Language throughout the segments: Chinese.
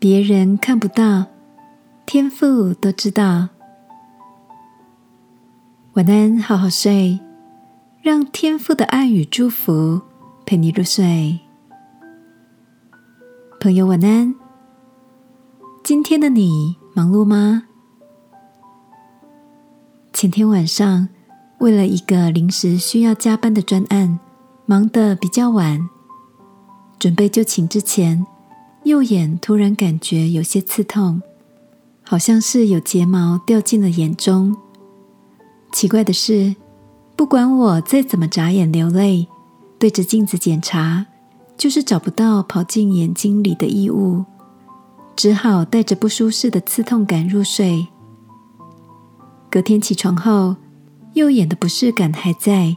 别人看不到，天父都知道。晚安，好好睡，让天父的爱与祝福陪你入睡。朋友，晚安。今天的你忙碌吗？前天晚上，为了一个临时需要加班的专案，忙得比较晚。准备就寝之前，右眼突然感觉有些刺痛，好像是有睫毛掉进了眼中。奇怪的是，不管我再怎么眨眼流泪，对着镜子检查，就是找不到跑进眼睛里的异物，只好带着不舒适的刺痛感入睡。隔天起床后，右眼的不适感还在，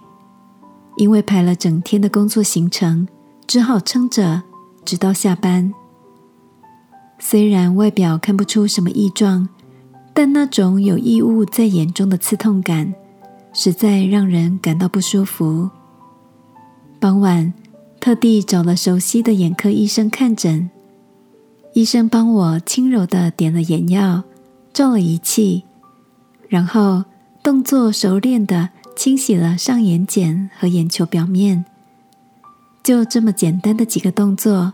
因为排了整天的工作行程，只好撑着直到下班。虽然外表看不出什么异状，但那种有异物在眼中的刺痛感，实在让人感到不舒服。傍晚，特地找了熟悉的眼科医生看诊，医生帮我轻柔的点了眼药，照了仪器。然后动作熟练的清洗了上眼睑和眼球表面，就这么简单的几个动作，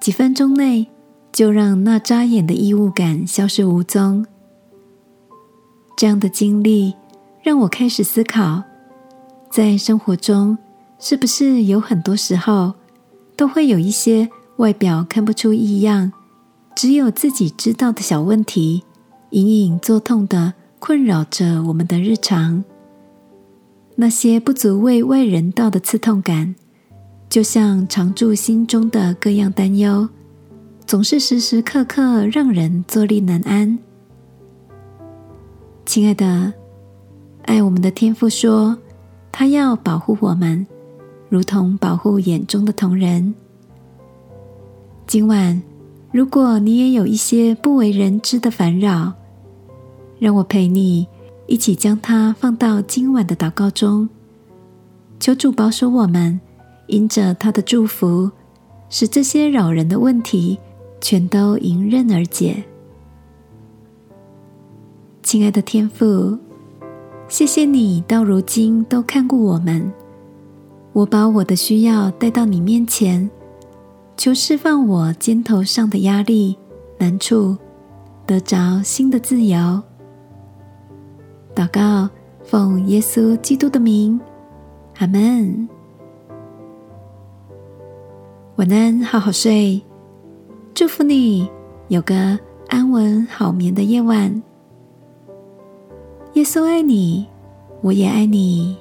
几分钟内就让那扎眼的异物感消失无踪。这样的经历让我开始思考，在生活中是不是有很多时候都会有一些外表看不出异样，只有自己知道的小问题，隐隐作痛的。困扰着我们的日常，那些不足为外人道的刺痛感，就像常驻心中的各样担忧，总是时时刻刻让人坐立难安。亲爱的，爱我们的天父说，他要保护我们，如同保护眼中的同人。今晚，如果你也有一些不为人知的烦扰，让我陪你一起将它放到今晚的祷告中，求主保守我们，因着他的祝福，使这些扰人的问题全都迎刃而解。亲爱的天父，谢谢你到如今都看顾我们，我把我的需要带到你面前，求释放我肩头上的压力难处，得着新的自由。祷告，奉耶稣基督的名，阿门。晚安，好好睡，祝福你有个安稳好眠的夜晚。耶稣爱你，我也爱你。